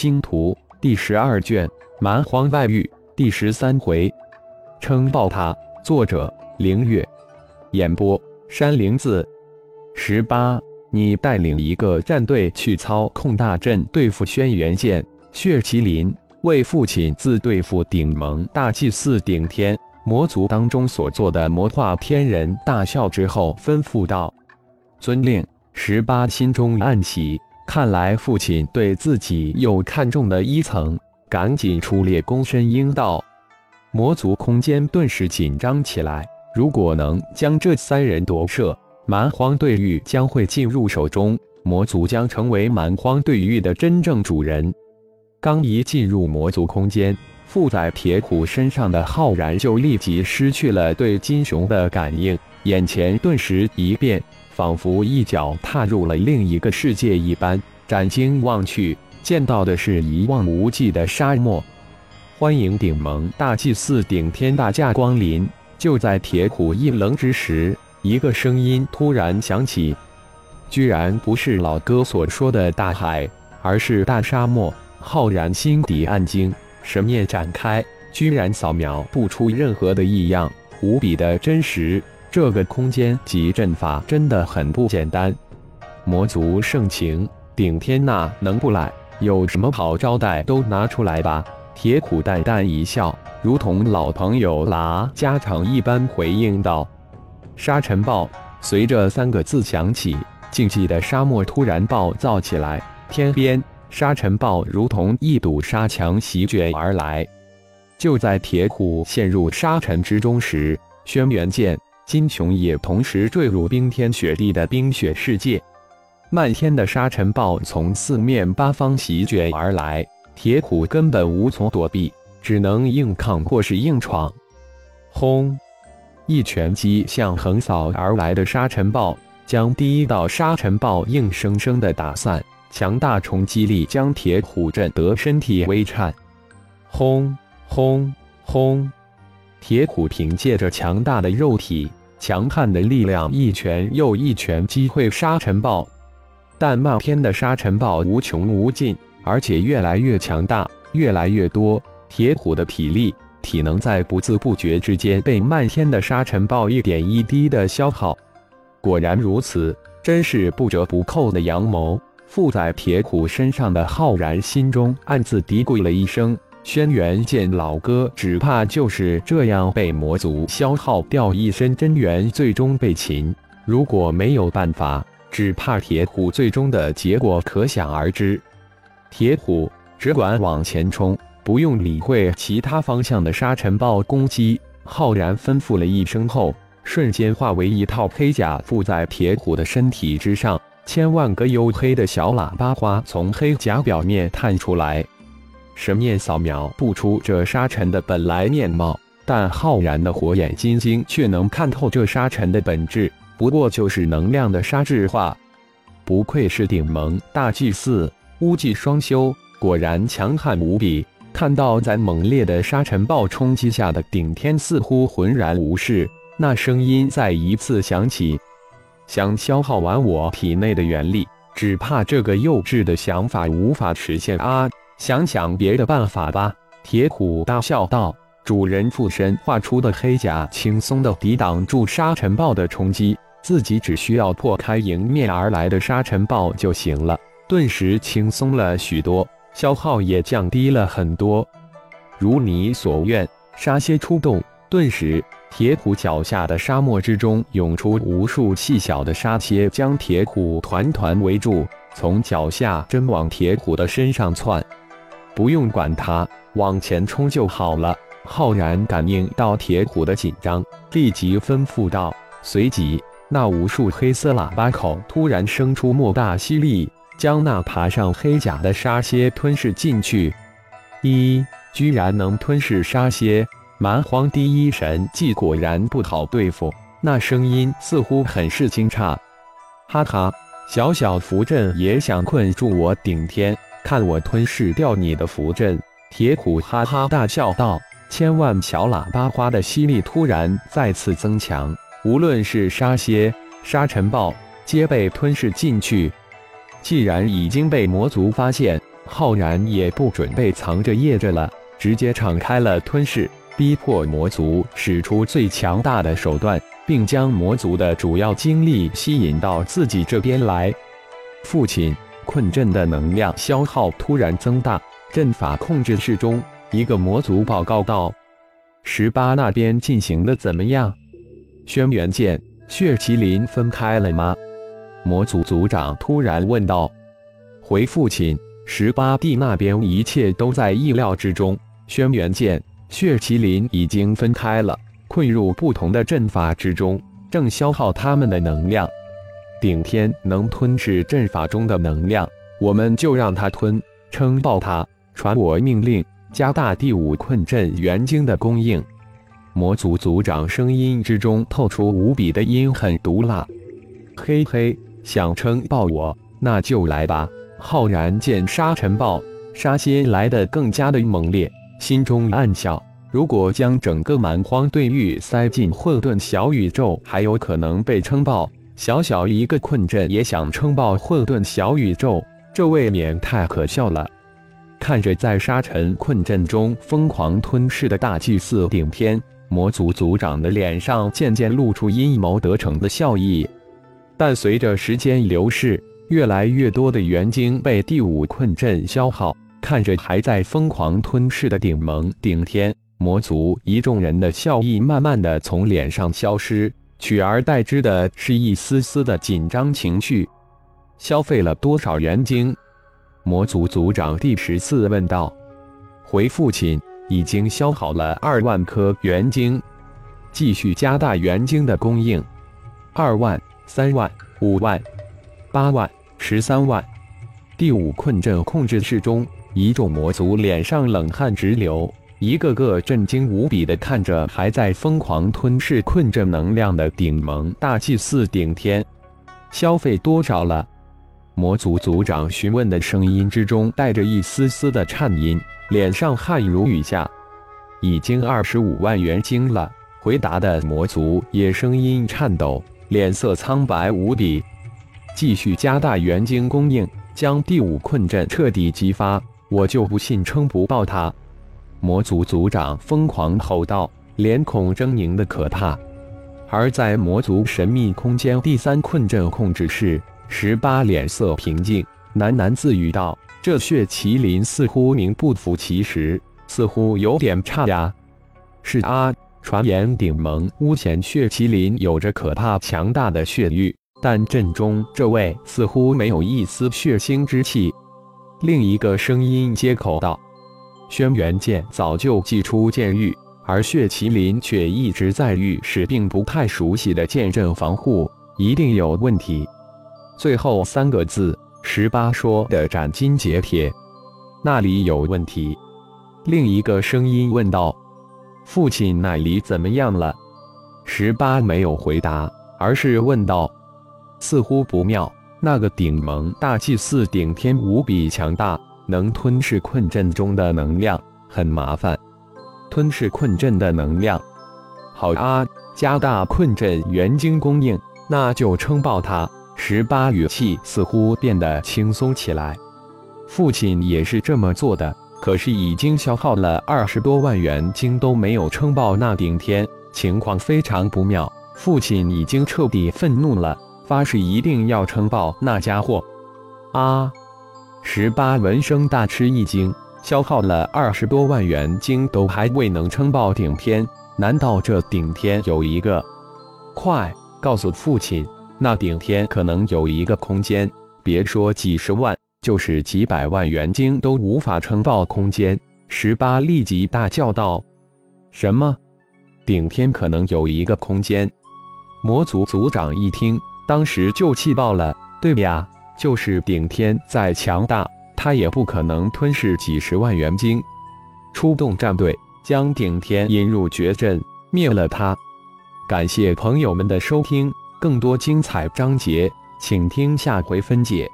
星图》第十二卷《蛮荒外域》第十三回。称爆塔，作者：凌月，演播：山灵子。十八，你带领一个战队去操控大阵对付轩辕剑、血麒麟，为父亲自对付顶盟大祭司顶天魔族当中所做的魔化天人大笑之后，吩咐道：“遵令。”十八心中暗喜，看来父亲对自己又看中了一层，赶紧出列躬身应道。魔族空间顿时紧张起来。如果能将这三人夺舍，蛮荒对域将会进入手中，魔族将成为蛮荒对域的真正主人。刚一进入魔族空间，附在铁虎身上的浩然就立即失去了对金熊的感应，眼前顿时一变，仿佛一脚踏入了另一个世界一般。展睛望去，见到的是一望无际的沙漠。欢迎顶盟大祭司顶天大驾光临！就在铁虎一愣之时，一个声音突然响起，居然不是老哥所说的大海，而是大沙漠。浩然心底暗惊，神念展开，居然扫描不出任何的异样，无比的真实。这个空间及阵法真的很不简单。魔族盛情，顶天呐能不来？有什么好招待都拿出来吧。铁虎淡淡一笑，如同老朋友拉家常一般回应道：“沙尘暴。”随着三个字响起，静寂的沙漠突然暴躁起来，天边沙尘暴如同一堵沙墙席卷而来。就在铁虎陷入沙尘之中时，轩辕剑、金琼也同时坠入冰天雪地的冰雪世界。漫天的沙尘暴从四面八方席卷而来。铁虎根本无从躲避，只能硬抗或是硬闯。轰！一拳击向横扫而来的沙尘暴，将第一道沙尘暴硬生生的打散。强大冲击力将铁虎震得身体微颤。轰轰轰！铁虎凭借着强大的肉体、强悍的力量，一拳又一拳击溃沙尘暴。但漫天的沙尘暴无穷无尽。而且越来越强大，越来越多。铁虎的体力、体能在不自不觉之间被漫天的沙尘暴一点一滴的消耗。果然如此，真是不折不扣的阳谋。附在铁虎身上的浩然心中暗自嘀咕了一声：“轩辕剑老哥，只怕就是这样被魔族消耗掉一身真元，最终被擒。如果没有办法，只怕铁虎最终的结果可想而知。”铁虎只管往前冲，不用理会其他方向的沙尘暴攻击。浩然吩咐了一声后，瞬间化为一套黑甲附在铁虎的身体之上。千万个黝黑的小喇叭花从黑甲表面探出来。神念扫描不出这沙尘的本来面貌，但浩然的火眼金睛却能看透这沙尘的本质，不过就是能量的沙质化。不愧是顶盟大祭司。巫技双修，果然强悍无比。看到在猛烈的沙尘暴冲击下的顶天似乎浑然无事，那声音再一次响起：“想消耗完我体内的元力，只怕这个幼稚的想法无法实现啊！想想别的办法吧。”铁虎大笑道：“主人附身画出的黑甲，轻松的抵挡住沙尘暴的冲击，自己只需要破开迎面而来的沙尘暴就行了。”顿时轻松了许多，消耗也降低了很多。如你所愿，沙蝎出动，顿时铁虎脚下的沙漠之中涌出无数细小的沙蝎，将铁虎团团围住，从脚下真往铁虎的身上窜。不用管他，往前冲就好了。浩然感应到铁虎的紧张，立即吩咐道。随即，那无数黑色喇叭口突然生出莫大吸力。将那爬上黑甲的沙蝎吞噬进去，一居然能吞噬沙蝎，蛮荒第一神技果然不好对付。那声音似乎很是惊诧，哈哈，小小符阵也想困住我顶天？看我吞噬掉你的符阵！铁虎哈哈大笑道。千万小喇叭花的吸力突然再次增强，无论是沙蝎、沙尘暴，皆被吞噬进去。既然已经被魔族发现，浩然也不准备藏着掖着了，直接敞开了吞噬，逼迫魔族使出最强大的手段，并将魔族的主要精力吸引到自己这边来。父亲，困阵的能量消耗突然增大，阵法控制室中，一个魔族报告道：“十八那边进行的怎么样？”轩辕剑、血麒麟分开了吗？魔族族长突然问道。回父亲，十八弟那边一切都在意料之中。轩辕剑、血麒麟已经分开了，困入不同的阵法之中，正消耗他们的能量。顶天能吞噬阵法中的能量，我们就让他吞，撑爆他。传我命令，加大第五困阵元晶的供应。魔族族长声音之中透出无比的阴狠毒辣。嘿嘿，想撑爆我，那就来吧！浩然见沙尘暴杀心来得更加的猛烈，心中暗笑：如果将整个蛮荒对域塞进混沌小宇宙，还有可能被撑爆。小小一个困阵也想撑爆混沌小宇宙，这未免太可笑了。看着在沙尘困阵中疯狂吞噬的大祭司顶天魔族族长的脸上渐渐露出阴谋得逞的笑意。但随着时间流逝，越来越多的元晶被第五困阵消耗，看着还在疯狂吞噬的顶盟顶天魔族一众人的笑意慢慢的从脸上消失。取而代之的是一丝丝的紧张情绪。消费了多少元晶？魔族族长第十次问道。回父亲，已经消耗了二万颗元晶，继续加大元晶的供应。二万、三万、五万、八万、十三万。第五困阵控制室中，一众魔族脸上冷汗直流。一个个震惊无比的看着还在疯狂吞噬困阵能量的顶盟大祭司顶天，消费多少了？魔族族长询问的声音之中带着一丝丝的颤音，脸上汗如雨下。已经二十五万元晶了。回答的魔族也声音颤抖，脸色苍白无比。继续加大元晶供应，将第五困阵彻底激发，我就不信撑不爆他。魔族族长疯狂吼道，脸孔狰狞的可怕。而在魔族神秘空间第三困阵控制室，十八脸色平静，喃喃自语道：“这血麒麟似乎名不符其实，似乎有点差呀。”是啊，传言顶盟巫贤血麒麟有着可怕强大的血域，但阵中这位似乎没有一丝血腥之气。另一个声音接口道。轩辕剑早就祭出剑域，而血麒麟却一直在浴室，并不太熟悉的剑阵防护，一定有问题。最后三个字，十八说的斩金截铁，那里有问题？另一个声音问道：“父亲那里怎么样了？”十八没有回答，而是问道：“似乎不妙，那个顶盟大祭司顶天无比强大。”能吞噬困阵中的能量很麻烦，吞噬困阵的能量，好啊！加大困阵元晶供应，那就撑爆它。十八语气似乎变得轻松起来。父亲也是这么做的，可是已经消耗了二十多万元晶都没有撑爆那顶天，情况非常不妙。父亲已经彻底愤怒了，发誓一定要撑爆那家伙。啊！十八闻声大吃一惊，消耗了二十多万元晶都还未能撑爆顶天，难道这顶天有一个？快告诉父亲，那顶天可能有一个空间，别说几十万，就是几百万元晶都无法撑爆空间。十八立即大叫道：“什么？顶天可能有一个空间？”魔族族长一听，当时就气爆了，对呀。就是顶天再强大，他也不可能吞噬几十万元晶。出动战队，将顶天引入绝阵，灭了他。感谢朋友们的收听，更多精彩章节，请听下回分解。